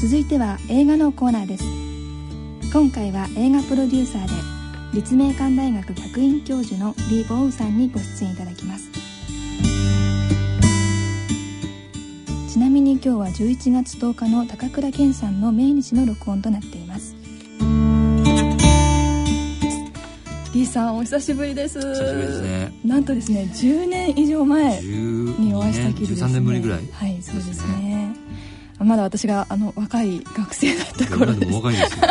続いては映画のコーナーです。今回は映画プロデューサーで立命館大学客員教授のリー・ボウさんにご出演いただきます。ちなみに今日は11月10日の高倉健さんの命日の録音となっています。リーさんお久しぶりです。久しぶりですね。なんとですね10年以上前にお会いしたきりですね。13年ぶりぐらいはいそうですねまだ私があの若い学生だった頃です。若いですよ。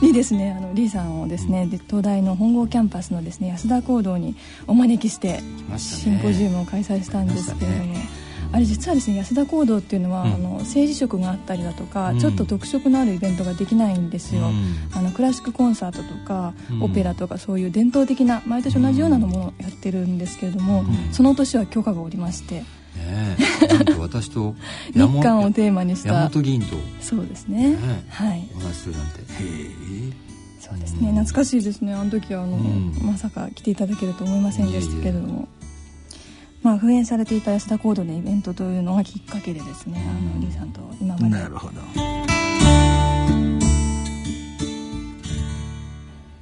にですねあのリーさんをですね、うん、東大の本郷キャンパスのですね安田講堂にお招きして、シンポジウムを開催したんですけれども、あれ実はですね安田講堂っていうのは、うん、あの政治色があったりだとか、うん、ちょっと特色のあるイベントができないんですよ、うん、あのクラシックコンサートとか、オペラとかそういう伝統的な毎年同じようなものをやってるんですけれども、その年は許可がおりまして。私と日韓をテーマにした山本議員とそうですね、ね、はい。お話しするなんて。へえ。そうですね。懐かしいですね。あの時はあの、まさか来ていただけると思いませんでしたけれども。まあ、封印されていた安田講堂のイベントというのがきっかけでですね。あのリーさんと今まで。なるほど、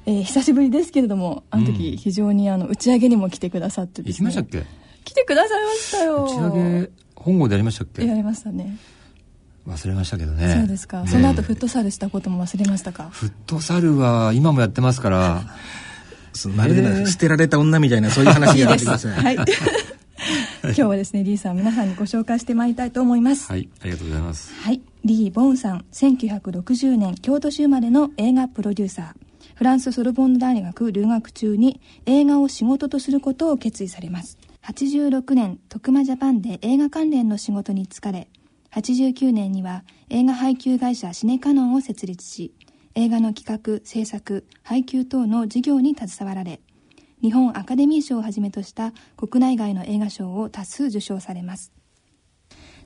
えー、久しぶりですけれどもあの時非常にあの打ち上げにも来てくださってですね、行きましたっけ？来てくださいましたよ。打ち上げ本郷でやりましたっけ？やりましたね。忘れましたけどね。そうですか、ね、その後フットサルしたことも忘れましたか？フットサルは今もやってますから。まるで捨てられた女みたいなそういう話やってくださいはい。今日はですねリーさん皆さんにご紹介してまいりたいと思います。はいありがとうございます。はい。リー・ボーンさん1960年京都市生まれの映画プロデューサー。フランスソルボンヌ大学留学中に映画を仕事とすることを決意されます86年徳間ジャパンで映画関連の仕事に就かれ89年には映画配給会社シネカノンを設立し映画の企画制作配給等の事業に携わられ日本アカデミー賞をはじめとした国内外の映画賞を多数受賞されます。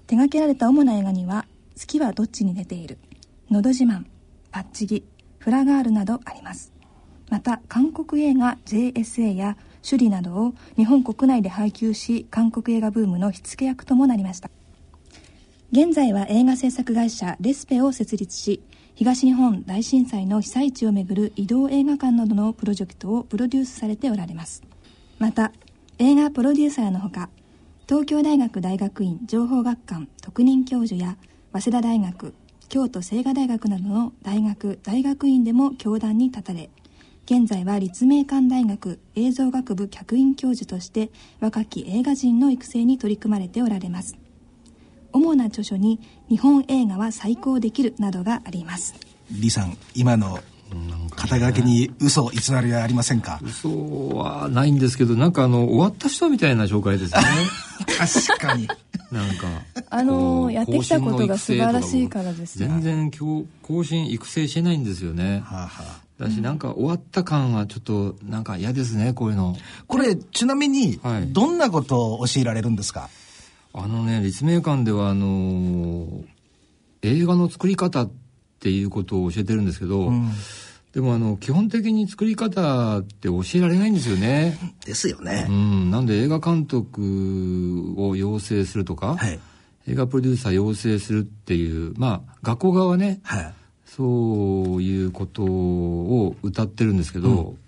手掛けられた主な映画には「月はどっちに出ている」「のど自慢」「パッチギ」「フラガール」などあります。また韓国映画 JSA や首里などを日本国内で配給し韓国映画ブームの火付け役ともなりました。現在は映画制作会社レスペを設立し東日本大震災の被災地をめぐる移動映画館などのプロジェクトをプロデュースされておられます。また映画プロデューサーのほか東京大学大学院情報学館特任教授や早稲田大学京都清華大学などの大学大学院でも教壇に立たれ現在は立命館大学映像学部客員教授として若き映画人の育成に取り組まれておられます。主な著書に「日本映画は最高できる」などがあります。李さん今の肩書きに嘘偽りはありませんか？嘘はないんですけどなんかあの終わった人みたいな紹介ですね。確かに。なんかあのやってきたことが素晴らしいからです全然更新育成してないんですよね、はあはあ、だしなんか終わった感はちょっとなんか嫌ですねこういうの。これちなみにどんなことを教えられるんですか、はいあのね立命館ではあのー、映画の作り方っていうことを教えてるんですけど、うん、でもあの基本的に作り方って教えられないんですよね。ですよね。うん、なんで映画監督を養成するとか、はい、映画プロデューサー養成するっていうまあ学校側はね、はい、そういうことを歌ってるんですけど、うん。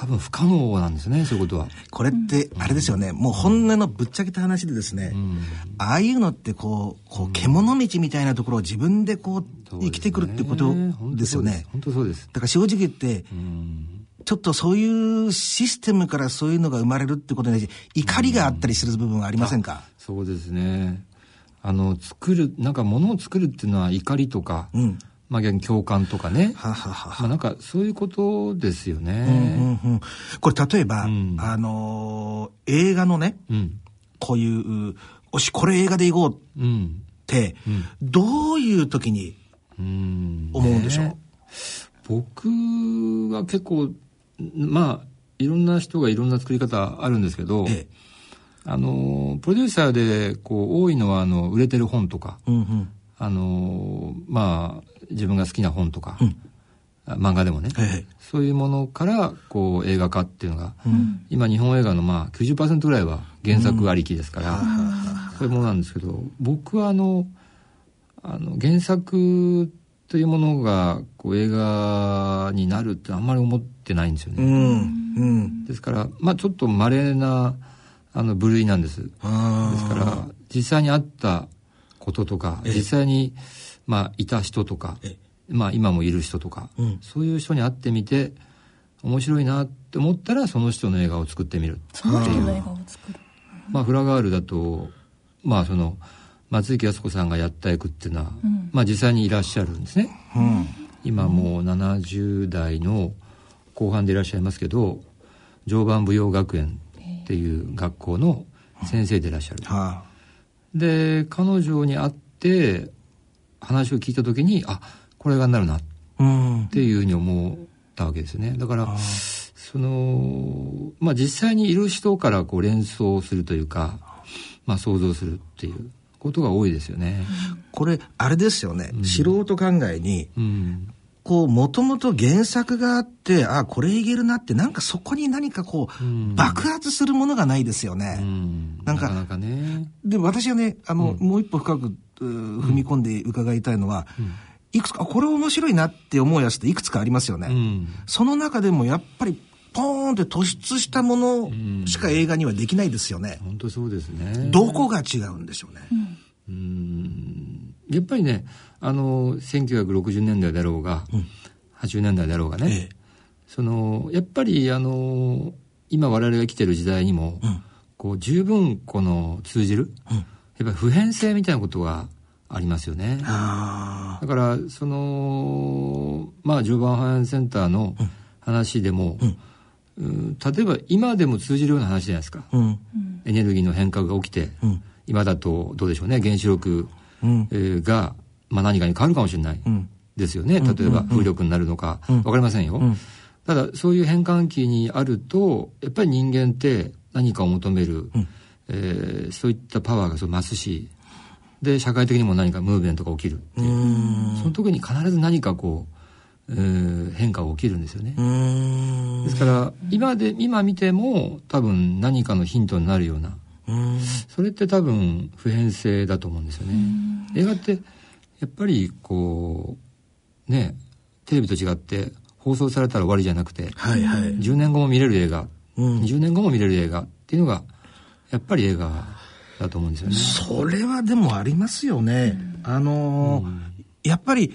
多分不可能なんですねそういうことは。これってあれですよね、うん、もう本音のぶっちゃけた話でですね、うん、ああいうのってこうこう獣道みたいなところを自分でこう生きてくるってことですよね。本当そうです。だから正直言って、うん、ちょっとそういうシステムからそういうのが生まれるってことに怒りがあったりする部分はありませんか、そうですね。あの作るなんかものを作るっていうのは怒りとか、うんまあ、逆に共感とかね。はははまあ、なんかそういうことですよね。うんうんうん、これ例えば、うん、あのー、映画のね、うん、こういう「おしこれ映画でいこう」って、うん、どういう時に思うんでしょう、ね、僕は結構まあいろんな人がいろんな作り方あるんですけど、ええ、あのプロデューサーでこう多いのはあの売れてる本とか、うんうんあのまあ自分が好きな本とか、うん、漫画でもね、そういうものからこう映画化っていうのが、うん、今日本映画のまあ90%ぐらいは原作ありきですから、そういうものなんですけど僕はあのあの原作というものがこう映画になるってあんまり思ってないんですよね。うん。うん、ですから、まあちょっと稀なあの部類なんです。ですから実際にあったこととか、実際にまあいた人とか、まあ今もいる人とか、うん、そういう人に会ってみて面白いなって思ったらその人の映画を作ってみるその人の映画を作る。まあフラガールだとまあその松雪靖子さんがやった役っていうのは、うん、まあ実際にいらっしゃるんですね、うん、今もう70代の後半でいらっしゃいますけど常磐舞踊学園っていう学校の先生でいらっしゃる、で彼女に会って話を聞いた時にあこれがなるなっていうふうに思ったわけですね。だからそのまあ実際にいる人からこう連想するというか、まあ、想像するっていうことが多いですよね。これ、あれですよね。うん、素人考えに、うん、こう、もともと原作があって、あ、これいけるなって、なんかそこに何かこう、うん、爆発するものがないですよね。なんか、なかなかね。で、私はね、あの、もう一歩深く踏み込んで伺いたいのは、いくつか、これ面白いなって思うやつっていくつかありますよね。その中でもやっぱりポーンって突出したものしか映画にはできないですよね。本当そうですね。どこが違うんでしょうね。うんやっぱりね、あの、1960年代だろうが、うん、80年代だろうがね、ええ、その、やっぱりあの、今我々が生きてる時代にも、うん、こう十分この通じる、うん、やっぱり普遍性みたいなことがありますよね。だから、その、まあ、常磐ハイセンターの話でも、うん。例えば今でも通じるような話じゃないですか、うん、エネルギーの変革が起きて、うん、今だとどうでしょうね。原子力、うん、えー、が、まあ、何かに変わるかもしれないですよね、例えば風力になるのか、分かりませんよ、ただそういう変換期にあるとやっぱり人間って何かを求める、うん、えー、そういったパワーが増すしで社会的にも何かムーブメントが起きるっていう。その時に必ず何かこうえー、変化が起きるんですよね。ですから今で今見ても多分何かのヒントになるようなそれって多分普遍性だと思うんですよね。映画ってやっぱりこうねテレビと違って放送されたら終わりじゃなくて、はいはい、10年後も見れる映画、うん、20年後も見れる映画っていうのがやっぱり映画だと思うんですよね。それはでもありますよね。あのーうん、やっぱり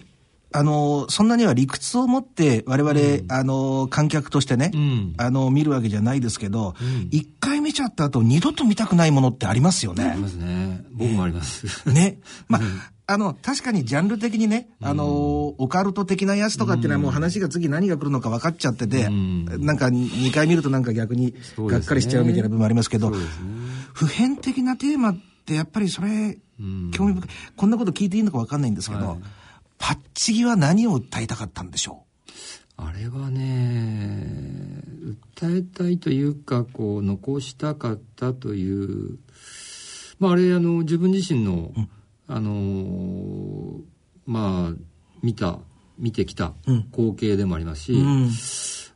あの、そんなには理屈を持って我々、うん、あの、観客としてね、うん、あの、見るわけじゃないですけど、一、うん、回見ちゃった後、二度と見たくないものってありますよね。ありますね。僕もあります。ね。まあ、あの、確かにジャンル的にね、あの、オカルト的なやつとかっていうのはもう話が次何が来るのか分かっちゃってて、なんか2回見るとなんか逆にがっかりしちゃうみたいな部分もありますけど、ね、普遍的なテーマってやっぱりそれ、興味深い。こんなこと聞いていいのか分かんないんですけど、はいパッチギは何を訴えたかったんでしょう？あれはね、訴えたいというか、こう、残したかったという、まあ、あれ、あの、自分自身の、うん、あの、まあ、見た、見てきた光景でもありますし、うん、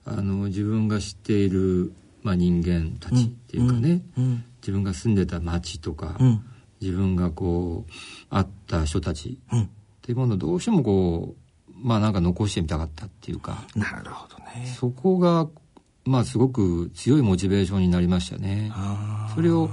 あの、自分が知っている、まあ、人間たちっていうかね、うん、自分が住んでた町とか、自分がこう、会った人たち、っていうものをどうしてもこうまあなんか残してみたかったっていうか。なるほどね。そこがまあすごく強いモチベーションになりましたね。それを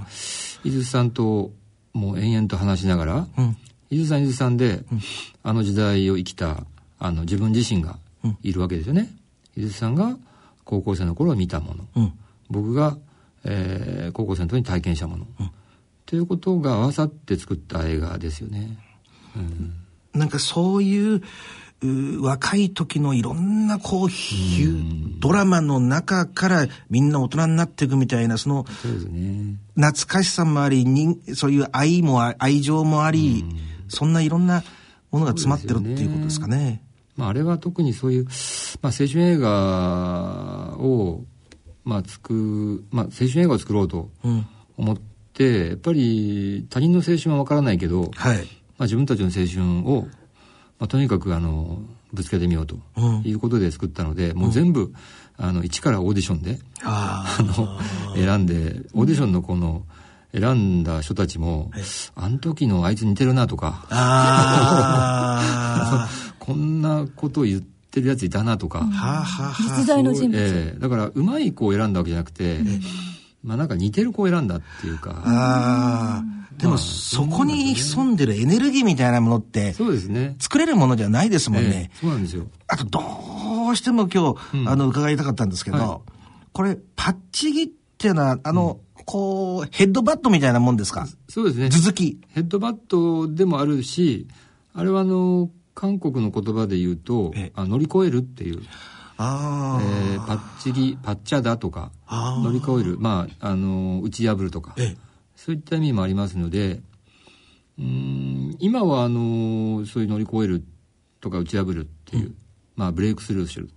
伊豆さんともう延々と話しながら、うん、伊豆さん伊豆さんで、うん、あの時代を生きたあの自分自身がいるわけですよね、伊豆さんが高校生の頃見たもの、僕が、えー、高校生の時に体験したもの、ということが合わさって作った映画ですよね。うんなんかそういう若い時のいろんなこうドラマの中からみんな大人になっていくみたいなその懐かしさもありにそういう愛も愛情もありそんないろんなものが詰まってるっていうことですかね。まあ、あれは特にそういう、まあ、青春映画を、まあ、つく、まあ、青春映画を作ろうと思って、やっぱり他人の青春はわからないけど、はい、まあ、自分たちの青春を、まあ、とにかくあのぶつけてみようということで作ったので、うん、もう全部あの一からオーディションであの選んでオーディションのこの、え選んだ人たちも、あの時のあいつ似てるなとか、こんなこと言ってるやついたなとか、実在の人物、えー、だからうまい子を選んだわけじゃなくて、まあなんか似てる子を選んだっていうか。あでも、そこに潜んでるエネルギーみたいなものって、そうですね。作れるものじゃないですもんね。そうなんですよ。あと、どうしても今日、あの、伺いたかったんですけど、これ、パッチギっていうのは、あの、こう、ヘッドバットみたいなもんですか？そうですね。続き。ヘッドバットでもあるし、あれはあの、韓国の言葉で言うと、あ乗り越えるっていう。あえー、パッチギ、パッチャだとか、乗り越える、まあ、あの、打ち破るとか、そういった意味もありますので、うん今はあのそういう乗り越えるとか打ち破るっていう、うん、まあ、ブレイクスルーする、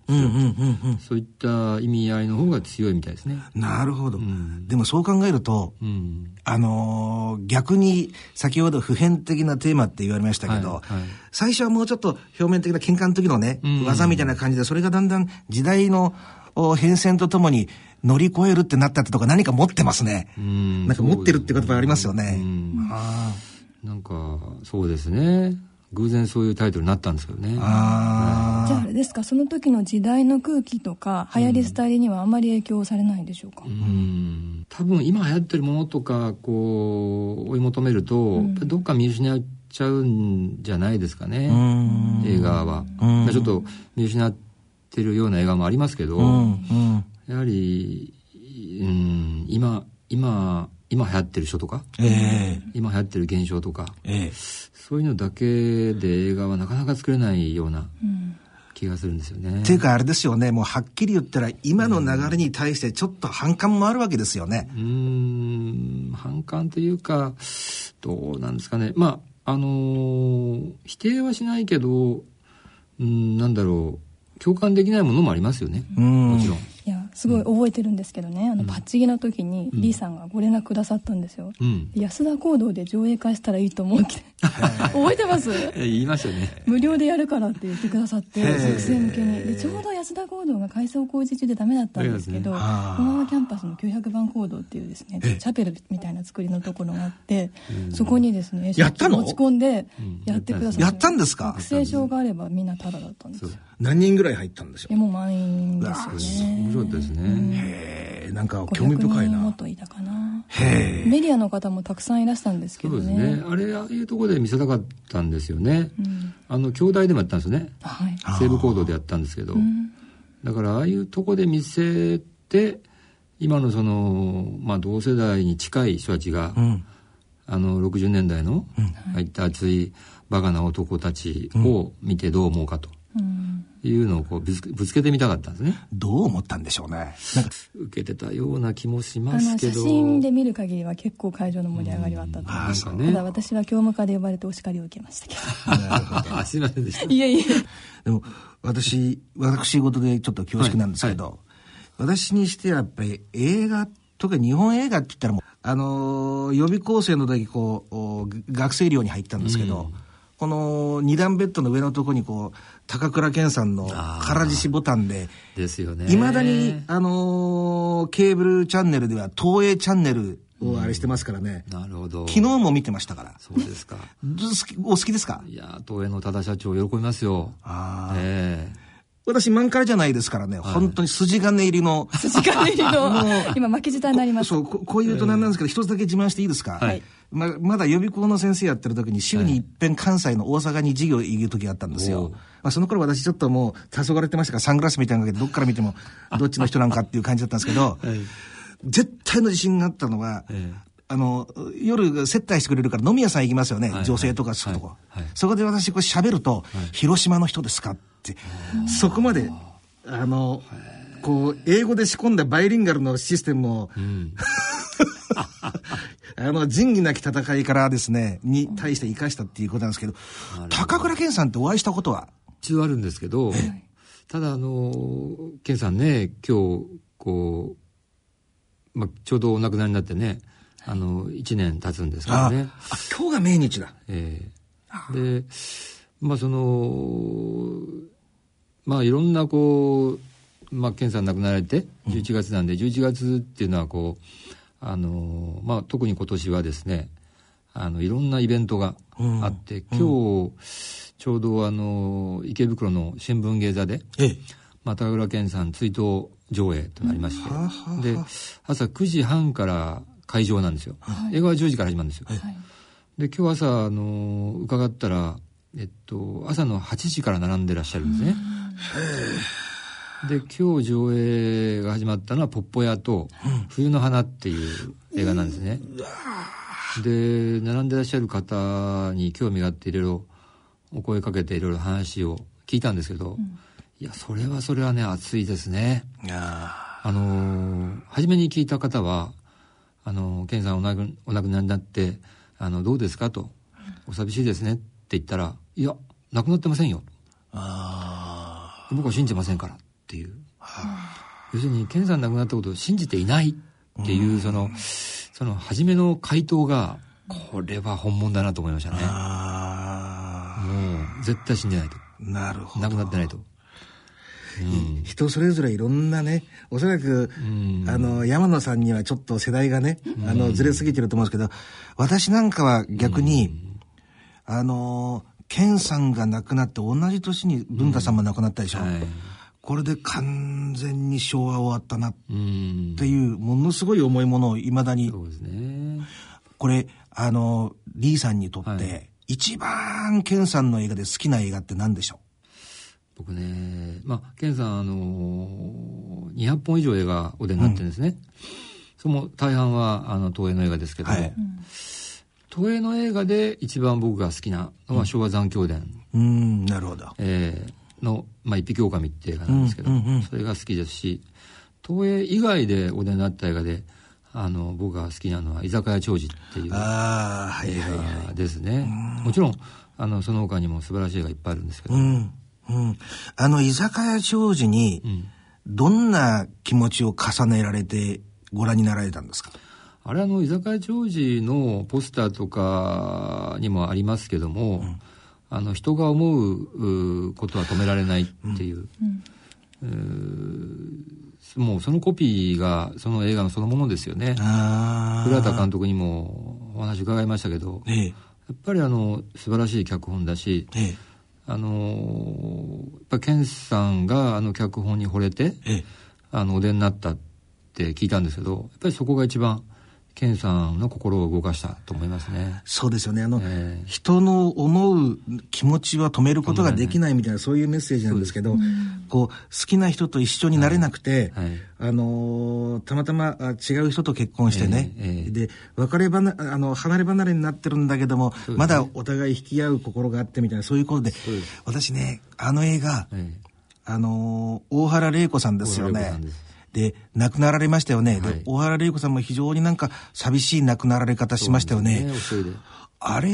そういった意味合いの方が強いみたいですね。なるほど。うん、でもそう考えると、うん、あのー、逆に先ほど普遍的なテーマって言われましたけど、はいはい、最初はもうちょっと表面的な喧嘩の時のね、技みたいな感じで、それがだんだん時代の変遷とともに乗り越えるってなったってとか何か持ってますね。ん。なんか持ってるって言葉ありますよね。なんか、そうですね。偶然そういうタイトルになったんですけどね。あじゃああれですか、その時の時代の空気とか、流行りスタイルにはあまり影響されないでしょうか、うん、多分今流行ってるものとか、こう、追い求めると、うん、どっか見失っちゃうんじゃないですかね、映画は。ちょっと見失ってるような映画もありますけど、やはり、うん、今、今、今流行ってる人とか、えー、今流行ってる現象とか、えー、そういうのだけで映画はなかなか作れないような気がするんですよね。っていうかあれですよね。もうはっきり言ったら今の流れに対してちょっと反感もあるわけですよね。うん、反感というかどうなんですかね。まああのー、否定はしないけどうんなんだろう。共感できないものもありますよね。もちろん。すごい覚えてるんですけどね、あのパッチギの時にリーさんがご連絡くださったんですよ、うん、安田講堂で上映会したらいいと思うって。覚えてます？言いましたね。無料でやるからって言ってくださって学生向けに。でちょうど安田講堂が改装工事中でダメだったんですけど小川、キャンパスの900番講堂っていうですねチャペルみたいな作りのところがあってそこにですねやったの？持ち込んでやってくださって。やったんですか？学生証があればみんなタダだったんです何人ぐらい入ったんでしょう？もう満員ですよねですね、へえ、なんか興味深いな。もっといたかな。へえ。メディアの方もたくさんいらしたんですけどね。そうですね。あれ、ああいうところで見せたかったんですよね。うん、あの、兄弟でもやったんですよね。はい。西部行動でやったんですけど。だから、ああいうとこで見せて、今のその、まあ、同世代に近い人たちが、うん、あの、60年代の、ああいった熱いバカな男たちを見てどう思うかと。いうのをこうぶつぶつけてみたかったんですね。どう思ったんでしょうね。なんか受けてたような気もしますけど。写真で見る限りは結構会場の盛り上がりはあったと思います。ただ私は教務課で呼ばれてお叱りを受けましたけど。あすいませんでした。いえいえ。でも私、私事でちょっと恐縮なんですけど、はいはい、私にしてはやっぱり映画特に日本映画って言ったらもう、あのー、予備校生の時こう、学生寮に入ったんですけど、うんこの二段ベッドの上のところにこう、高倉健さんの空獅子ボタンで、ですよね。いまだに、あのー、ケーブルチャンネルでは東映チャンネルをあれしてますからね。なるほど。昨日も見てましたから。そうですか。お好きですか？いや、東映の多田社長喜びますよ。ああ。ええー私、漫画じゃないですからね、はい、本当に筋金入りの。筋金入りの。今、巻き舌になります。そう、こういうとなんなんですけど、一つだけ自慢していいですか？はい。ままだ予備校の先生やってる時に週に一遍関西の大阪に授業行く時があったんですよ。まあ、その頃私ちょっともう黄昏れてましたからサングラスみたいなのけどどっから見てもどっちの人なんかっていう感じだったんですけど、はい、絶対の自信があったのは、ええあの、夜接待してくれるから飲み屋さん行きますよね。はい、女性とかそういうとこ、はいはい、そこで私こう喋ると、広島の人ですか？って、そこまで、あの、こう、英語で仕込んだバイリンガルのシステムを、うん、あの、仁義なき戦いからですね、に対して生かしたっていうことなんですけど、高倉健さんってお会いしたことは？一度あるんですけど、ただあの、健さんね、今日、こう、まあ、ちょうどお亡くなりになってね、あの、1年経つんですけどね。あ、今日が命日だ。ええ。ー、で、まあその、まあいろんなこう、まあ、健さん亡くなられて、11月なんで、11月っていうのはこう、あの、まあ、特に今年はですね、あの、いろんなイベントがあって、うん、今日、ちょうどあの、池袋の新聞芸座で、ええ、まあ、高倉健さん追悼上映となりまして、うん、で、朝9時半から会場なんですよ。はい、映画は10時から始まるんですよ。はい、で、今日朝、あの、伺ったら、えっと、朝の8時から並んでらっしゃるんですね。で、今日上映が始まったのは、ポッポ屋と、冬の花っていう映画なんですね。で、並んでらっしゃる方に興味があっていろいろお声かけていろいろ話を聞いたんですけど、うん、いや、それはそれはね、熱いですね。あのー、初めに聞いた方は、あのー、ケンさんお亡くお亡くなりになって、あの、どうですかと、お寂しいですねって言ったら、いや、亡くなってませんよ。あ僕は信じませんからっていう。要するに、ケンさん亡くなったことを信じていないっていう、その、その初めの回答が、これは本物だなと思いましたね。もう、絶対信じないと。なるほど。亡くなってないと。うん、人それぞれいろんなね、おそらく、うん、あの、山野さんにはちょっと世代がね、あの、ずれすぎてると思うんですけど、私なんかは逆に、あの、健さんが亡くなって同じ年に文太さんも亡くなったでしょ。はい。これで完全に昭和終わったなっていう、ものすごい重いものをいまだに。これ、あの、リーさんにとって、はい、一番ケンさんの映画で好きな映画って何でしょう？僕ね、まあ、ケンさん、あの200本以上映画お出になってるんですね。うん、その大半は、あの、東映の映画ですけども、はい、東映の映画で一番僕が好きなのは昭和残響伝。うん、なるほど。えー、の、まあ、一匹狼って映画なんですけど、うんうんうん、それが好きですし、東映以外でお出になった映画で、あの、僕が好きなのは、居酒屋長寿っていう映画ですね。もちろん、あの、その他にも素晴らしい映画いっぱいあるんですけど。うん。うん。あの、居酒屋長寿に、どんな気持ちを重ねられてご覧になられたんですか？あれあの、居酒屋長寿のポスターとかにもありますけども、うん。あの人が思うことは止められないっていう、うん、もうそのコピーがその映画のそのものですよね。古畑監督にもお話伺いましたけど、ええ、やっぱりあの素晴らしい脚本だし、ええ、あのやっぱ健さんがあの脚本に惚れて、あのお出になったって聞いたんですけどやっぱりそこが一番健さんの心を動かしたと思いますね。そうですよね。あの、えー、人の思う気持ちは止めることができないみたいな、そういうメッセージなんですけど、こう、好きな人と一緒になれなくて、はいはい、あのー、たまたま違う人と結婚してね、えーえー、で、別れ離あの、離れ離れになってるんだけども、ね、まだお互い引き合う心があってみたいな、そういうことで、私ね、あの映画、あのー、大原玲子さんですよね。で、亡くなられましたよね。はい、で、小原玲子さんも非常になんか寂しい亡くなられ方しましたよね。ねあれ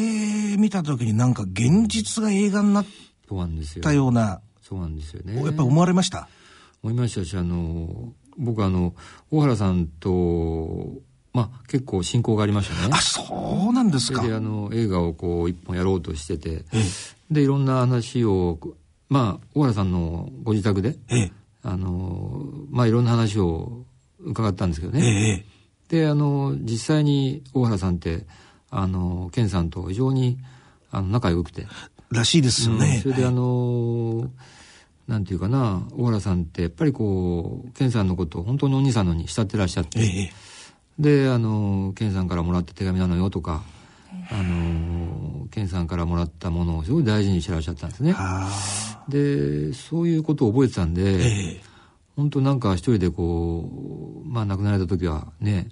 見た時になんか現実が映画になったような。そうなんですよね。やっぱり思われました？思いましたし、あの、僕あの、大原さんと、まあ結構親交がありましたね。あ、そうなんですか。で、あの、映画をこう一本やろうとしてて、ええ、で、いろんな話を、まあ、大原さんのご自宅で、ええ、あの、まあ、いろんな話を伺ったんですけどね。ええ、で、あの、実際に大原さんって、あの、健さんと非常に、あの、仲良くて。らしいですよね。うん、それで、あの、なんていうかな、大原さんってやっぱりこう、健さんのことを本当にお兄さんのに慕ってらっしゃって、え、で、あの、健さんからもらった手紙なのよとか、あの、健さんからもらったものをすごい大事にしてらっしゃったんですね。で、そういうことを覚えてたんで、えー、本当なんか一人でこう、まあ亡くなられた時はね、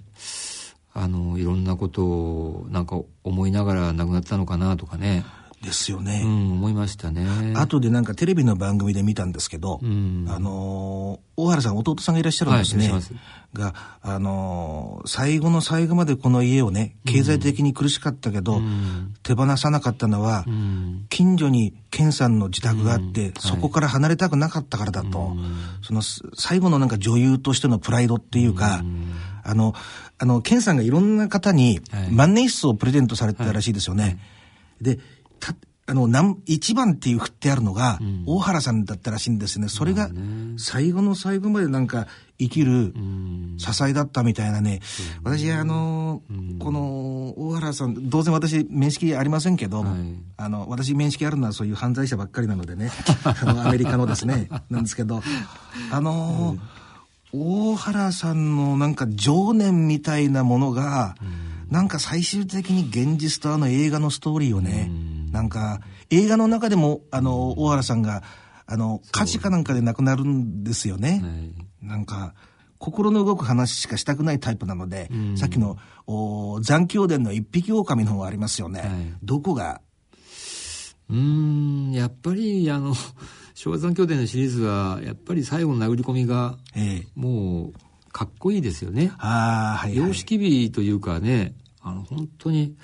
あの、いろんなことをなんか思いながら亡くなったのかなとかね。ですよね。うん、思いましたね。後でなんかテレビの番組で見たんですけど、うん、あの大原さん、弟さんがいらっしゃるんですね。はい、が、あの最後の最後までこの家をね、経済的に苦しかったけど、うん、手放さなかったのは、うん、近所に健さんの自宅があって、そこから離れたくなかったからだと、その最後のなんか女優としてのプライドっていうか、あの、あの、健さんがいろんな方に万年筆をプレゼントされてたらしいですよね。はい、で、あの、なん一番っていう振ってあるのが、大原さんだったらしいんですね。それが、最後の最後までなんか、生きる支えだったみたいなね。私、あの、この、大原さん、当然私、面識ありませんけど、はい、あの、私、面識あるのはそういう犯罪者ばっかりなのでね、あの、アメリカのですね、なんですけど、あの、大原さんのなんか情念みたいなものが、なんか最終的に現実とあの映画のストーリーをね、なんか、映画の中でも、あの、大原さんが、あの、火事かなんかで亡くなるんですよね。はい、なんか、心の動く話しかしたくないタイプなので、うん、さっきのお残響伝の一匹狼の方ありますよね。はい、どこが？うん、やっぱり、あの、昭和残響伝のシリーズは、やっぱり最後の殴り込みが、ええ、もう、かっこいいですよね。ああ、はい、はい。様式美というかね、あの、本当に、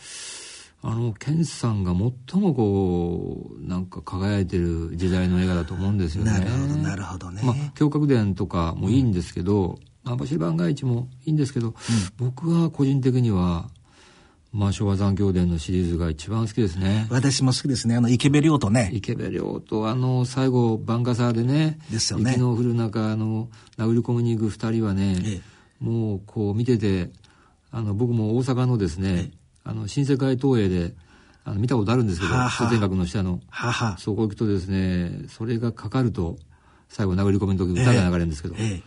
あの、ケンさんが最もこう、なんか輝いてる時代の映画だと思うんですよね。なるほど、なるほどね。まあ、胸郭伝とかもいいんですけど、網走番外地もいいんですけど、うん、僕は個人的には、まあ、昭和残響伝のシリーズが一番好きですね。私も好きですね。あの、池部亮とね。池部亮と、あの、最後、バンガサーでね。ですよね。雪の降る中、あの、殴り込みに行く二人はね、ええ、もう、こう、見てて、あの、僕も大阪のですね、えあの、新世界東映で、あの見たことあるんですけど、通天閣の下の。ははそこ行くとですね、それがかかると、最後殴り込みの時歌が流れるんですけど、えーえー、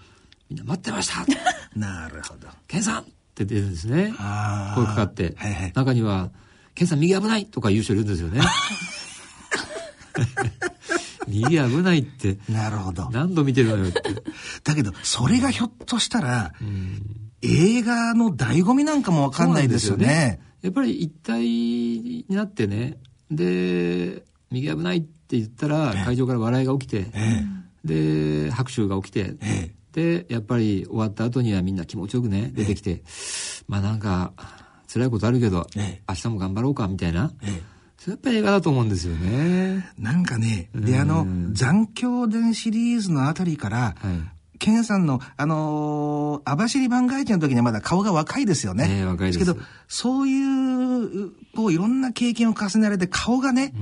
みんな待ってました なるほど。ケンさんって出るんですね。声かかって。はいはい、中には、ケンさん右危ないとか言う人いるんですよね。右危ないって。なるほど。何度見てるのよって。だけど、それがひょっとしたら、うん映画の醍醐味なんかもわかんないですよね。やっぱり一体になってね、で、右危ないって言ったら、会場から笑いが起きて、えで、拍手が起きて、えで、やっぱり終わった後にはみんな気持ちよくね、出てきて、まあなんか、辛いことあるけど、明日も頑張ろうか、みたいな。それやっぱり映画だと思うんですよね。なんかね、で、あの、残響伝シリーズのあたりから、はい、ケンさんの、あのー、網走番外地の時にはまだ顔が若いですよね。ね若いです。けど、そういう、こう、いろんな経験を重ねられて、顔がね、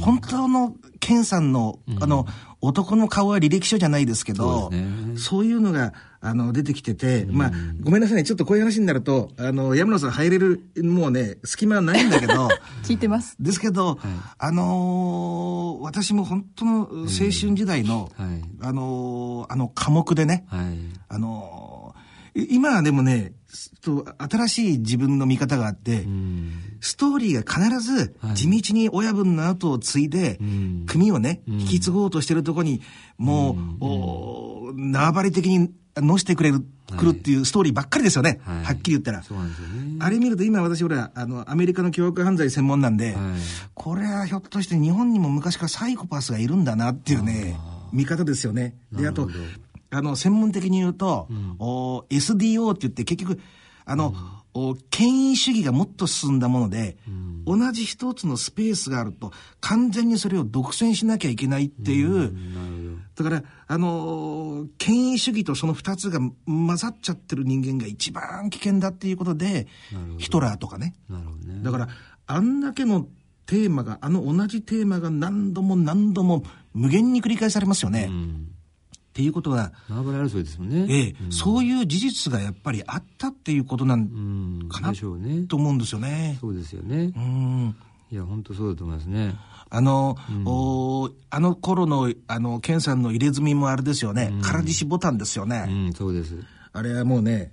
本当のケンさんの、あの、男の顔は履歴書じゃないですけど、そう、ね,、そういうのが、あの、出てきてて、まあ、ごめんなさいね、ちょっとこういう話になると、あの、山野さん入れる、もうね、隙間はないんだけど、聞いてます。ですけど、はい、あのー、私も本当の青春時代の、はい、あのー、あの、科目でね、はい、あのー、今はでもね、と新しい自分の見方があって、ストーリーが必ず地道に親分の後を継いで、組をね、引き継ごうとしてるとこに、もう、縄張り的に乗してくれる、くるっていうストーリーばっかりですよね。はい、はっきり言ったら。そうなんですよね。あれ見ると今私ほら、あの、アメリカの凶悪犯罪専門なんで、はい、これはひょっとして日本にも昔からサイコパスがいるんだなっていうね、見方ですよね。で、あと、あの、専門的に言うと、うん、お SDO って言って結局、あの、うん、権威主義がもっと進んだもので、うん、同じ一つのスペースがあると、完全にそれを独占しなきゃいけないっていう、うん、だから、あの、権威主義とその二つが混ざっちゃってる人間が一番危険だっていうことで、ヒトラーとかね。ね。だから、あんだけのテーマが、あの同じテーマが何度も何度も無限に繰り返されますよね。っていうことは、縄張り争いですもんね。ええ、うん、そういう事実がやっぱりあったっていうことなんかな、うん、ね、と思うんですよね。そうですよね。うん。いや、本当そうだと思いますね。あの、うん、おあの頃の、あの、ケンさんの入れ墨もあれですよね。空獅子ボタンですよね。うん、そうです。あれはもうね、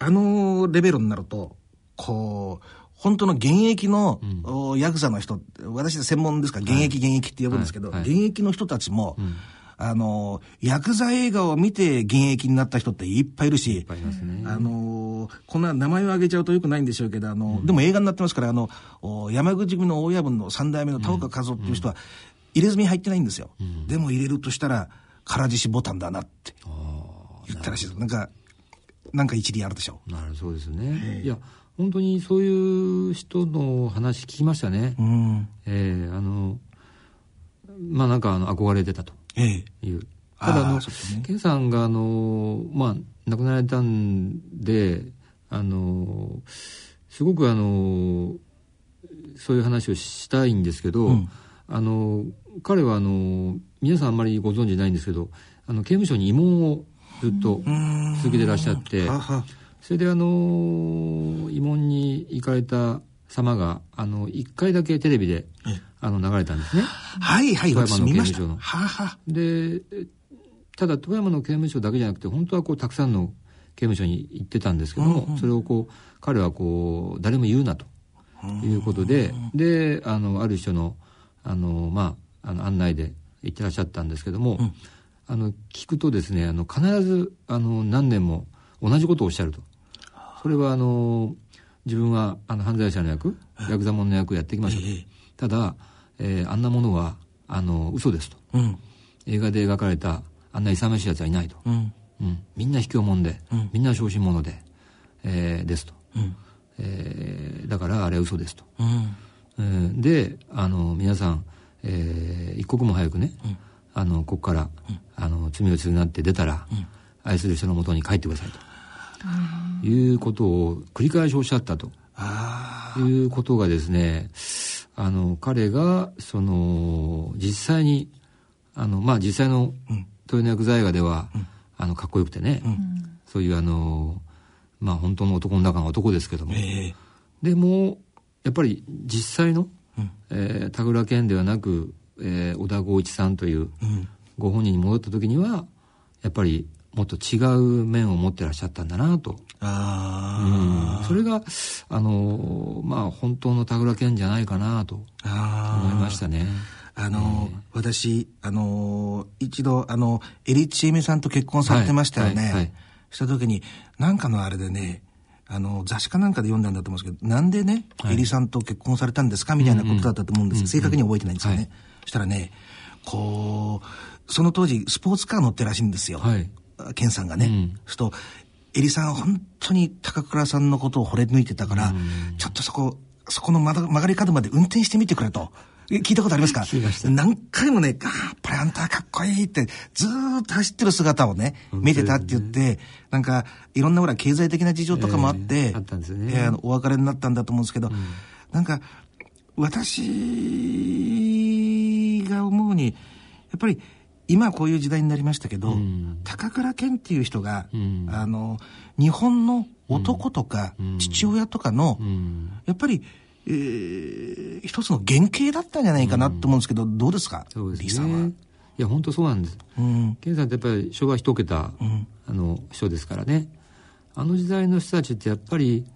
あのレベルになると、こう、本当の現役の、うん、ヤクザの人、私は専門ですから、現役現役って呼ぶんですけど、はいはい、現役の人たちも、うんあの、ヤクザ映画を見て現役になった人っていっぱいいるし、ね、あの、こんな名前を挙げちゃうとよくないんでしょうけど、あの、うん、でも映画になってますから、あの、山口組の大家分の三代目の田岡和夫っていう人は、入れ墨入ってないんですよ。うん、でも入れるとしたら、唐獅子ボタンだなって言ったらしいです。なんか、なんか一理あるでしょう。なるそうですね。いや、本当にそういう人の話聞きましたね。うん、ええー、あの、まあなんかあの憧れてたと。いう。ただあの、健さんがあの、まあ、亡くなられたんで、あの、すごくあの、そういう話をしたいんですけど、うん、あの彼はあの皆さんあんまりご存知ないんですけどあの刑務所に慰問をずっと続けてらっしゃってそれであの慰問に行かれた様があの1回だけテレビであの流れたんですね。はいはい、富山の刑務所の。ははでただ富山の刑務所だけじゃなくて本当はこうたくさんの刑務所に行ってたんですけども、うんうん、それをこう彼はこう誰も言うなということで、であのある人のあの、まあ、あの案内で行ってらっしゃったんですけども、うん、あの聞くとですねあの必ずあの何年も同じことをおっしゃると。それはあの自分はあの犯罪者の役ヤクザ者の役をやっていきましょうと、え。ー、ただ、えー、あんなものはあの嘘ですと、うん、映画で描かれたあんな勇ましいやつはいないと、うん。うん、みんな卑怯者で、みんな小心者で、えー、ですと、えー、だからあれは嘘ですと、えー、であの皆さん、えー、一刻も早くね、あのここから、あの罪を償って出たら、愛する人のもとに帰ってくださいと、いうことを繰り返しおっしゃったと。いうことがですねあの彼がその実際にあのまあ実際の豊野薬剤映画では、あのかっこよくてね、そういうあのまあ本当の男の中の男ですけども、えー、でもやっぱり実際の、うん、えー、田倉健ではなく、えー、小田剛一さんというご本人に戻った時にはやっぱりもっと違う面を持ってらっしゃったんだなと。あうん、それが、あの、まあ、本当の田倉健じゃないかなと思いましたね。あの、えー、私、あの、一度、あの、エリチエミさんと結婚されてましたよね。はいはいはい、した時に、なんかのあれでね、あの、雑誌かなんかで読んだんだと思うんですけど、なんでね、はい、エリさんと結婚されたんですか？みたいなことだったと思うんです、うんうん、正確に覚えてないんですよね。はい、したらね、こう、その当時、スポーツカー乗ってらしいんですよ。はい。ケンさんがね。うん、すると、エリさんは本当に高倉さんのことを惚れ抜いてたから、うん、ちょっとそこ、そこの曲がり角まで運転してみてくれと。聞いたことありますか？何回もね、やっぱりあんたかっこいいって、ずっと走ってる姿をね、見てたって言って、なんか、いろんなほら、経済的な事情とかもあって、えー、あったんですね。えー、お別れになったんだと思うんですけど、うん、なんか、私が思うに、やっぱり、今こういう時代になりましたけど、うん、高倉健っていう人が、うん、あの、日本の男とか父親とかの、やっぱり、えー、一つの原型だったんじゃないかなと思うんですけど、うん、どうですか？そうですね。さんは？いや、本当そうなんです。うん。健さんってやっぱり昭和一桁、うん、あの、人ですからね。あの時代の人たちってやっぱり、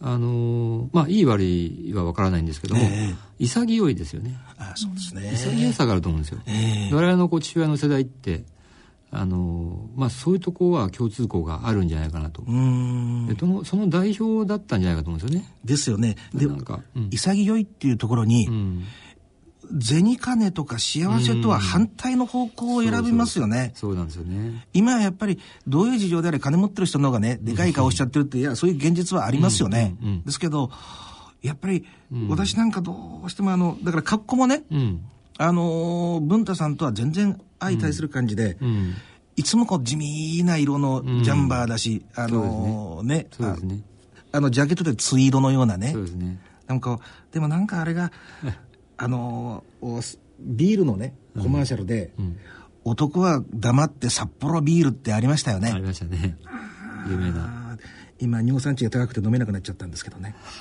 あのまあ、いい悪いは分からないんですけども、えー、潔いですよね。あそうですね。潔さがあると思うんですよ。えー、我々のこう父親の世代って、あのまあ、そういうとこは共通項があるんじゃないかなとでそのその代表だったんじゃないかと思うんですよね。ですよね。でなんか、うん、潔いっていうところに、うん、銭金とか幸せとは反対の方向を選びますよね。そうなんですよね。今はやっぱりどういう事情であれ金持ってる人の方がねでかい顔しちゃってるっていやそういう現実はありますよね。ですけどやっぱり、私なんかどうしてもあのだから格好もね、あの文太さんとは全然相対する感じで、いつもこう地味な色のジャンバーだし、あのね。あのジャケットでツイードのようなね。そうですね。なんかでもなんかあれがあのビールのねコマーシャルで、男は黙って札幌ビールってありましたよね。ありましたね。有名な。今尿酸値が高くて飲めなくなっちゃったんですけどね。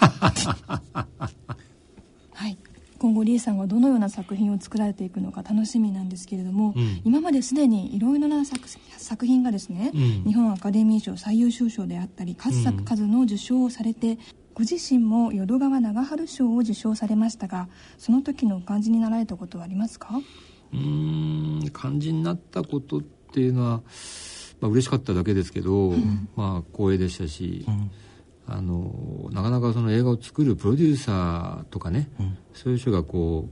はい。今後リーさんがどのような作品を作られていくのか楽しみなんですけれども、うん、今まですでにいろいろな作作品がですね、うん、日本アカデミー賞最優秀賞であったり数々数の受賞をされて、うん、ご自身も淀川長春賞を受賞されましたがその時のお感じになられたことはありますか？うん感じになったことっていうのは、まあ嬉しかっただけですけど、まあ光栄でしたし、あのなかなかその映画を作るプロデューサーとかね、うん、そういう人がこ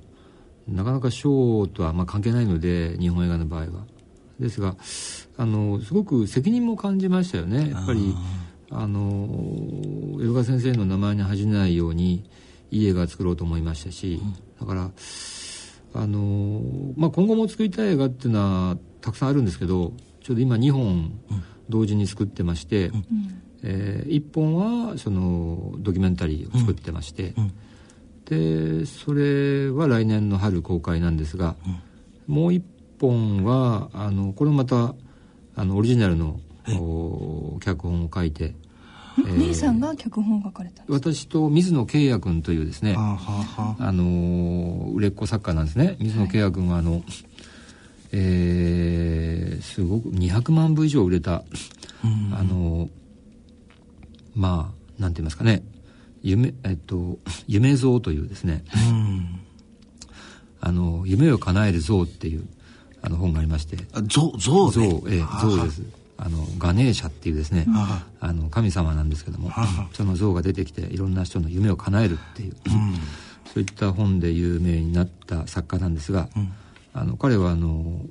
うなかなか賞とはまあ関係ないので日本映画の場合は。ですがあのすごく責任も感じましたよね。やっぱりあの江戸川先生の名前に恥じないようにいい映画を作ろうと思いましたし、うん、だからあの、まあ、今後も作りたい映画っていうのはたくさんあるんですけどちょうど今2本同時に作ってまして、うん。えー、一本はそのドキュメンタリーを作ってまして、うん。でそれは来年の春公開なんですが、うん、もう一本はあのこれもまたあのオリジナルの脚本を書いてえー、さんが脚本を書かれた私と水野慶也君というですねあの売れっ子作家なんですね。水野慶也君はあの、はい、えー、すごく200万部以上売れた、あのまあなんて言いますかね。夢えっと夢像というですね、あの夢を叶える像っていうあの本がありまして。像像像ええ像ですあのガネーシャっていうですね、あの神様なんですけども、その像が出てきていろんな人の夢を叶えるっていう、そういった本で有名になった作家なんですが、あの彼はあの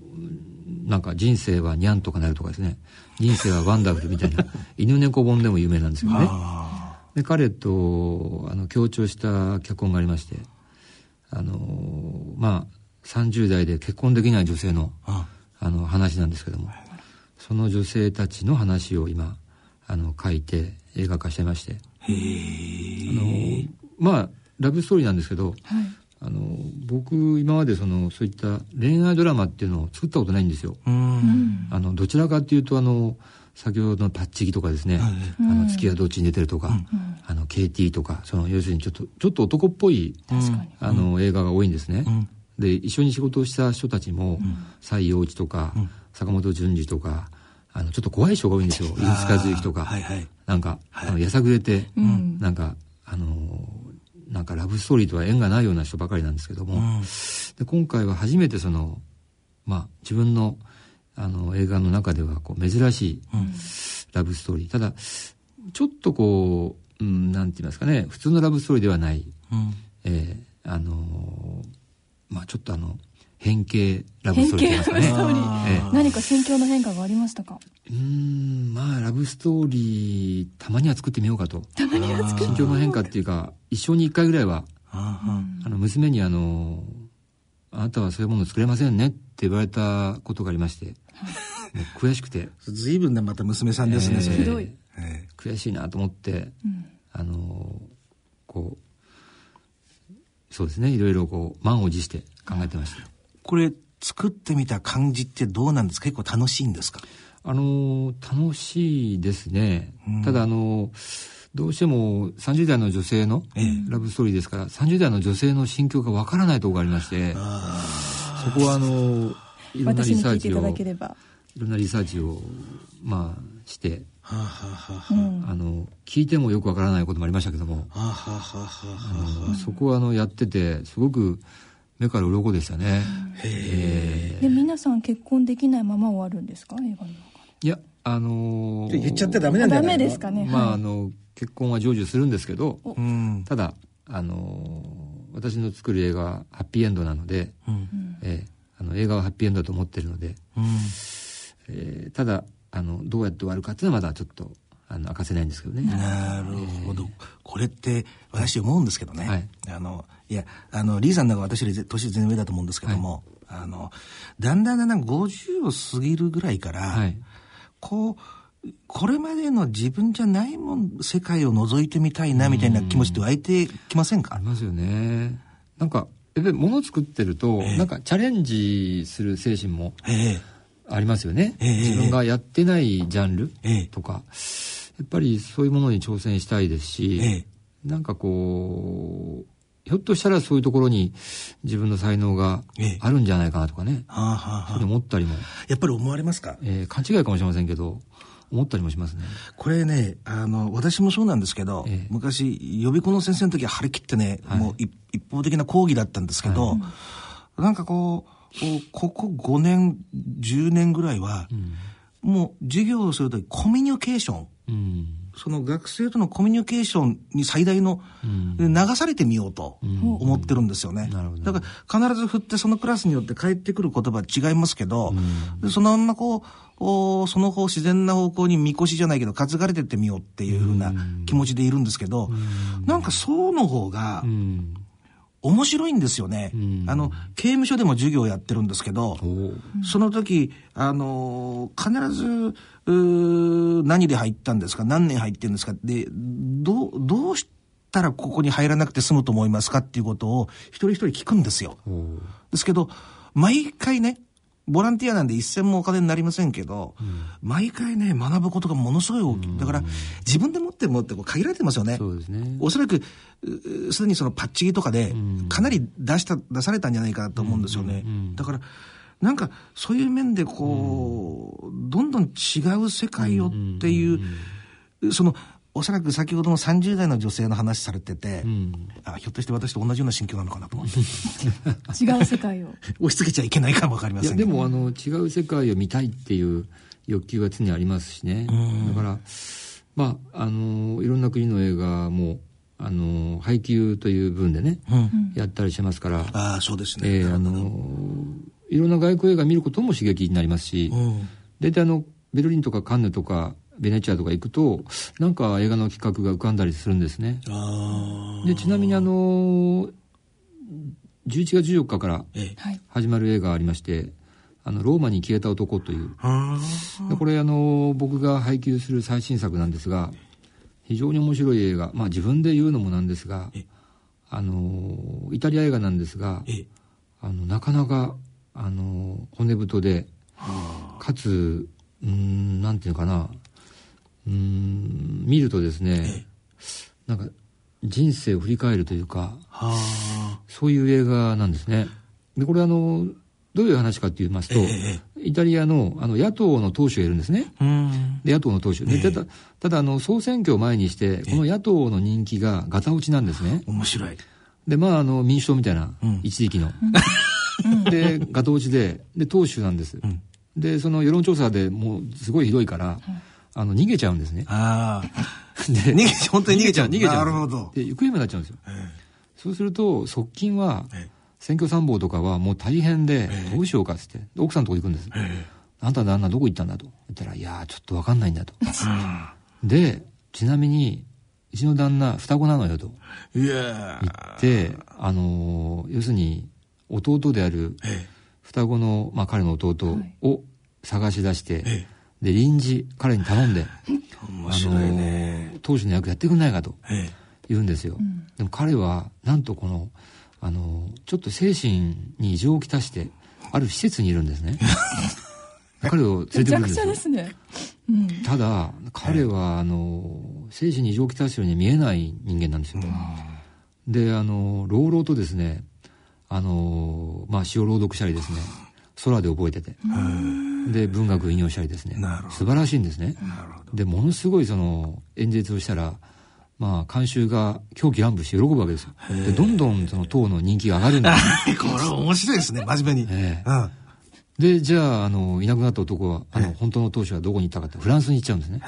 なんか人生はニャンとかなるとかですね。人生はワンダフルみたいな 犬猫本でも有名なんですよね。で彼とあの強調した脚本がありましてあのまあ30代で結婚できない女性のあの話なんですけどもその女性たちの話を今あの書いて映画化してまして。あのまあラブストーリーなんですけど、はい、あの僕今までそのそういった恋愛ドラマっていうのを作ったことないんですよ。あのどちらかっていうとあの先ほどのパッチギとかですね、はい、あの月がどっちに出てるとか、うん、あの KT とかその要するにちょっとちょっと男っぽい、あの映画が多いんですね。うん、で一緒に仕事をした人たちも西洋一とか、坂本淳二とかあのちょっと怖い人が多いんですよ。飯塚和之とか、はいはい、なんか、はい、あのやさぐれて、うん、なんかあのなんかラブストーリーとは縁がないような人ばかりなんですけども、うん、で今回は初めてそのまあ自分のあの映画の中ではこう珍しいラブストーリー、ただちょっとこう、うん、なんて言いますかね。普通のラブストーリーではない、うん、えー、あのまあちょっとあの変形ラブストーリーですかね。ええ、何か心境の変化がありましたか？うんまあラブストーリーたまには作ってみようかと。たまには作って心境の変化っていうか一生に一回ぐらいはあの娘にあの「あなたはそういうもの作れませんね」って言われたことがありまして、悔しくて。随分ねまた娘さんですね、えー、ひどい、えー、悔しいなと思って、うん、あのこうそうですね。いろいろこう満を持して考えてました。これ作ってみた感じってどうなんですか？結構楽しいんですか？あの楽しいですね、うん、ただあのどうしても30代の女性のラブストーリーですから、ええ、30代の女性の心境がわからないところがありましてそこはあのいろんなリサーチをいろんなリサーチをまあしてはあはあ、あの聞いてもよくわからないこともありましたけども。そこはあのやっててすごく目から鱗でしたね。へえ。で皆さん結婚できないまま終わるんですか？映画の中いやあのー、言っちゃってダメなんだダメですかね。まあ、あの結婚は成就するんですけど、ただあのー、私の作る映画はハッピーエンドなので、うん、えー、あの映画はハッピーエンドだと思ってるので、うん、えー、ただあのどうやって終わるかっていうのはまだちょっとあの明かせないんですけどね。なるほど。えー、これって私思うんですけどね。はい、あのいやあのリーさんなんか私より年全然上だと思うんですけども、はい、あのだんだんだんだん50を過ぎるぐらいから、はい、こうこれまでの自分じゃないもん世界を覗いてみたいなみたいな気持ちって湧いてきませんか？ありますよね。なんかやっぱり物作ってると、えー、なんかチャレンジする精神もありますよね。えー、自分がやってないジャンルとか、えー、やっぱりそういうものに挑戦したいですし、えー、なんかこうひょっとしたらそういうところに自分の才能があるんじゃないかなとかね。はあはあ、そう思ったりも。やっぱり思われますか？えー、勘違いかもしれませんけど、思ったりもしますね。これね、あの、私もそうなんですけど、えー、昔、予備校の先生の時は張り切ってね、はい、もう一方的な講義だったんですけど、はい、なんかこう、ここ5年、10年ぐらいは、うん、もう授業をするときコミュニケーション。うんその学生とのコミュニケーションに最大の、流されてみようと思ってるんですよね。だから必ず振ってそのクラスによって返ってくる言葉違いますけど、そのまんまこう、おその方自然な方向にみこしじゃないけど担がれてってみようっていうふうな気持ちでいるんですけど、なんかそうの方が、面白いんですよね、うん、あの刑務所でも授業をやってるんですけどその時あの必ず何で入ったんですか？何年入ってるんですか？でどどうしったらここに入らなくて済むと思いますか？っていうことを一人一人聞くんですよ。ですけど、毎回ね、ボランティアなんで一銭もお金になりませんけど、うん、毎回ね、学ぶことがものすごい大きい。だから、自分で持ってるものって限られてますよね。そうですね。おそらく、すでにそのパッチギとかで、かなり出した、出されたんじゃないかなと思うんですよね。だから、なんか、そういう面でこう、どんどん違う世界をっていう、その、おそらく先ほどの30代の女性の話されてて、うん、あひょっとして私と同じような心境なのかなと思って。違う世界を。押し付けちゃいけないかも分かりませんでもあの違う世界を見たいっていう欲求が常にありますしね。だからまああのいろんな国の映画もあの配給という分でね、うん、やったりしますから。あそうですね、えー、あのいろんな外国映画見ることも刺激になりますし、大体あのベルリンとかカンヌとかベネチアとか行くとなんか映画の企画が浮かんだりするんですね。でちなみにあの11月14日から始まる映画がありまして、あのローマに消えた男という。これあの僕が配給する最新作なんですが非常に面白い映画。まあ自分で言うのもなんですがあのイタリア映画なんですがあのなかなかあの骨太でかつうんなんていうかなうん見るとですね、なんか人生を振り返るというか、そういう映画なんですね。で、これあの、どういう話かって言いますと、えイタリアのあの野党の党首がいるんですね。で野党の党首。でただ、ただあの総選挙を前にして、この野党の人気がガタ落ちなんですね。面白い。で、まああの民主党みたいな、一時期の。で、ガタ落ちで、で、党首なんです。で、その世論調査でもうすごいひどいから、あの、逃げちゃうんですね。ああ。で、逃げちゃう、本当に逃げちゃう。逃げちゃう。なるほど。で、行方不明になっちゃうんですよ。そうすると、側近は、選挙参謀とかはもう大変で、どうしようかっつって、奥さんのとこ行くんです。あんた旦那どこ行ったんだ？と。言ったら、いやちょっとわかんないんだと。で、ちなみに、うちの旦那、双子なのよと。言って、あの要するに、弟である、双子の、まあ彼の弟を探し出して、で、臨時、彼に頼んで、面白いね。あの、当主の役やってくんないかと言うんですよ。でも彼は、なんとこの、あの、ちょっと精神に異常をきたして、ある施設にいるんですね。彼を連れてくるんですよ。ですね。うん、ただ、彼は、あの、精神に異常をきたしてるように見えない人間なんですよ。で、あの、朗々とですね、あの、まあ、詩を朗読したりですね、空で覚えてて。で、文学引用したりですね。素晴らしいんですね。で、ものすごいその演説をしたら、まあ、監修が狂気乱舞して喜ぶわけですよ。で、どんどんその党の人気が上がるんです、これ面白いですね、真面目に。えーうんで、じゃあ、あの、いなくなった男は、あの、本当の当主はどこに行ったかってフランスに行っちゃうんですね。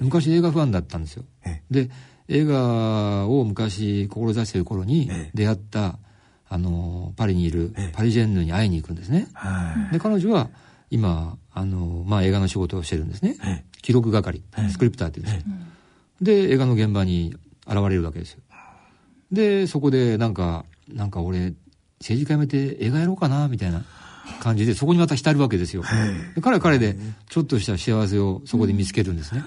昔映画ファンだったんですよ。で、映画を昔志している頃に出会った、あの、パリにいるパリジェンヌに会いに行くんですね。で、彼女は、今、あの、まあ、映画の仕事をしてるんですね。記録係、スクリプターって言うんですよ。で、映画の現場に現れるわけですよ。で、そこで、なんか、なんか俺、政治家辞めて映画やろうかな、みたいな感じで、そこにまた浸るわけですよ。で彼は彼で、ちょっとした幸せをそこで見つけるんですね。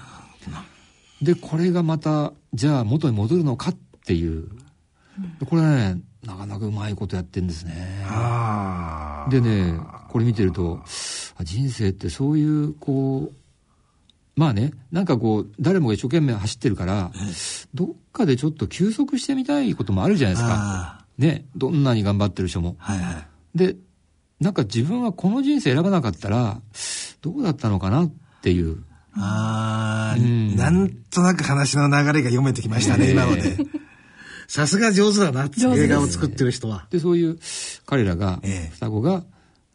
で、これがまた、じゃあ元に戻るのかっていう。これはね、なかなかうまいことやってんですね。でね、これ見てると、人生ってそういう、こう、まあね、なんかこう、誰もが一生懸命走ってるから、どっかでちょっと休息してみたいこともあるじゃないですか。ね、どんなに頑張ってる人も。はいはい、で、なんか自分はこの人生選ばなかったら、どうだったのかなっていう。ああ、うん、なんとなく話の流れが読めてきましたね、今ので。さすが上手だなって映画を作ってる人は。で、そういう彼らが、双子が、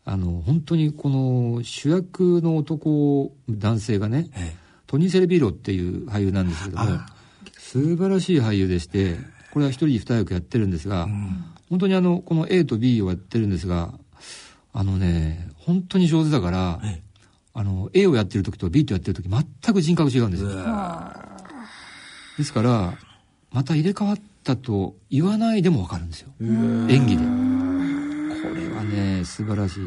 あの、本当にこの主役の男、男性がね、トニー・セレビーロっていう俳優なんですけども、素晴らしい俳優でして、これは一人二役やってるんですが、うん、本当にあの、この A と B をやってるんですが、あのね、本当に上手だから、あの、A をやってる時と B とやってる時全く人格違うんですよ。ですから、また入れ替わったと言わないでもわかるんですよ。演技で。ね、素晴らしい。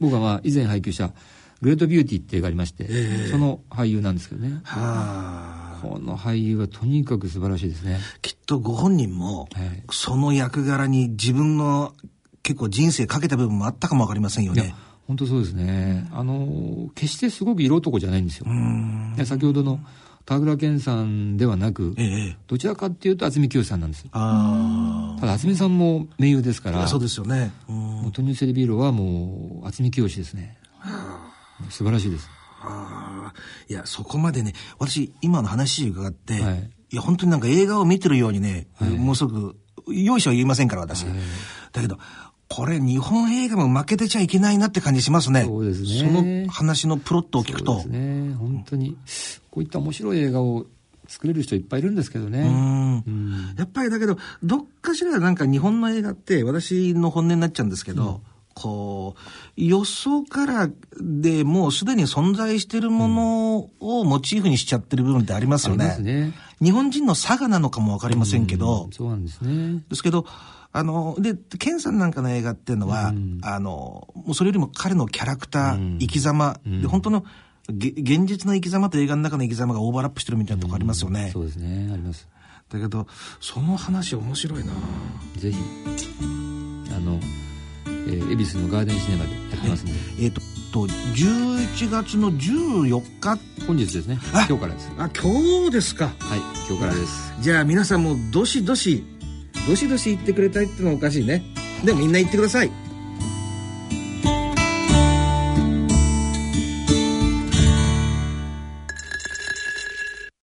僕はまあ以前配給したグレートビューティーって映画ありまして、その俳優なんですけどね。はこの俳優はとにかく素晴らしいですね。きっとご本人も、その役柄に自分の結構人生かけた部分もあったかもわかりませんよね。本当そうですね。あの、決してすごく色男じゃないんですよ。先ほどの田倉健さんではなく、ええ、どちらかっていうと渥美清さんなんです。あただ渥美さんも名優ですから。そうですよね。もうトニューセリビーロはもう渥美清ですね。素晴らしいです。いや、そこまでね、私、今の話伺って、はい、いや、本当になんか映画を見てるようにね、はい、もうすぐ、用意書は言いませんから、私。はい、だけど、これ日本映画も負けてちゃいけないなって感じしますね。そうですね。その話のプロットを聞くと。そうですね。本当に、こういった面白い映画を作れる人いっぱいいるんですけどね。やっぱりだけど、どっかしらなんか日本の映画って私の本音になっちゃうんですけど、うん、こう、予想からでもうすでに存在しているものをモチーフにしちゃってる部分ってありますよね。ね。日本人の差がなのかもわかりませんけど、うん、そうなんですね。ですけど、あの、で、ケンさんなんかの映画っていうのは、うん、あの、もうそれよりも彼のキャラクター、うん、生き様、うん、で、本当の、現実の生き様と映画の中の生き様がオーバーラップしてるみたいなとこありますよね。そうですね、あります。だけど、その話面白いな。ぜひ、あの、えー、恵比寿のガーデンシネマでやってますんで。えっ、ー、と、と11月の14日本日ですね。今日からです。あ今日ですか。はい今日からです。じゃあ皆さんもどしどしどしどし言ってくれたいってのはおかしいね。でもみんな言ってください